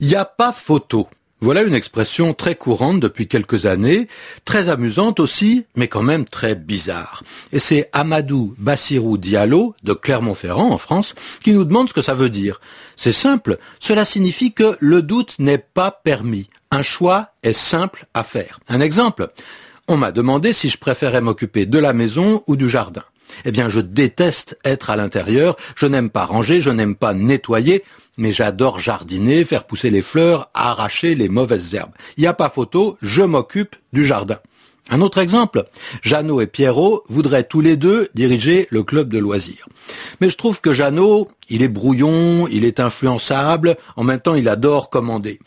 Il n'y a pas photo. Voilà une expression très courante depuis quelques années, très amusante aussi, mais quand même très bizarre. Et c'est Amadou Bassirou Diallo, de Clermont-Ferrand, en France, qui nous demande ce que ça veut dire. C'est simple, cela signifie que le doute n'est pas permis. Un choix est simple à faire. Un exemple, on m'a demandé si je préférais m'occuper de la maison ou du jardin. Eh bien, je déteste être à l'intérieur, je n'aime pas ranger, je n'aime pas nettoyer, mais j'adore jardiner, faire pousser les fleurs, arracher les mauvaises herbes. Il n'y a pas photo, je m'occupe du jardin. Un autre exemple, Jeannot et Pierrot voudraient tous les deux diriger le club de loisirs. Mais je trouve que Jeannot, il est brouillon, il est influençable, en même temps il adore commander.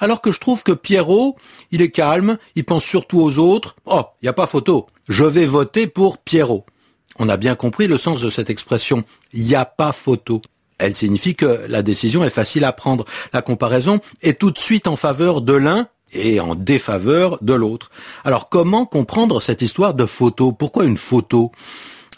Alors que je trouve que Pierrot, il est calme, il pense surtout aux autres. Oh, il n'y a pas photo. Je vais voter pour Pierrot. On a bien compris le sens de cette expression. Il n'y a pas photo. Elle signifie que la décision est facile à prendre. La comparaison est tout de suite en faveur de l'un et en défaveur de l'autre. Alors comment comprendre cette histoire de photo? Pourquoi une photo?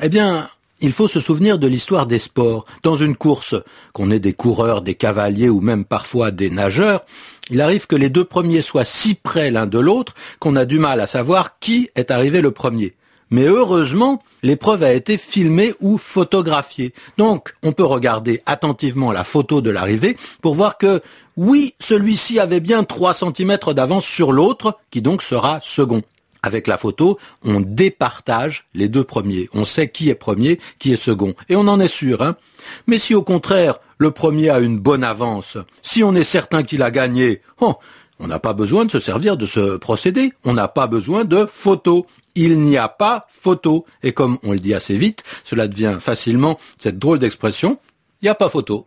Eh bien, il faut se souvenir de l'histoire des sports. Dans une course, qu'on ait des coureurs, des cavaliers ou même parfois des nageurs, il arrive que les deux premiers soient si près l'un de l'autre qu'on a du mal à savoir qui est arrivé le premier. Mais heureusement, l'épreuve a été filmée ou photographiée. Donc, on peut regarder attentivement la photo de l'arrivée pour voir que, oui, celui-ci avait bien 3 cm d'avance sur l'autre, qui donc sera second. Avec la photo, on départage les deux premiers. On sait qui est premier, qui est second. Et on en est sûr. Hein Mais si au contraire, le premier a une bonne avance, si on est certain qu'il a gagné, oh, on n'a pas besoin de se servir de ce procédé. On n'a pas besoin de photo. Il n'y a pas photo. Et comme on le dit assez vite, cela devient facilement cette drôle d'expression, il n'y a pas photo.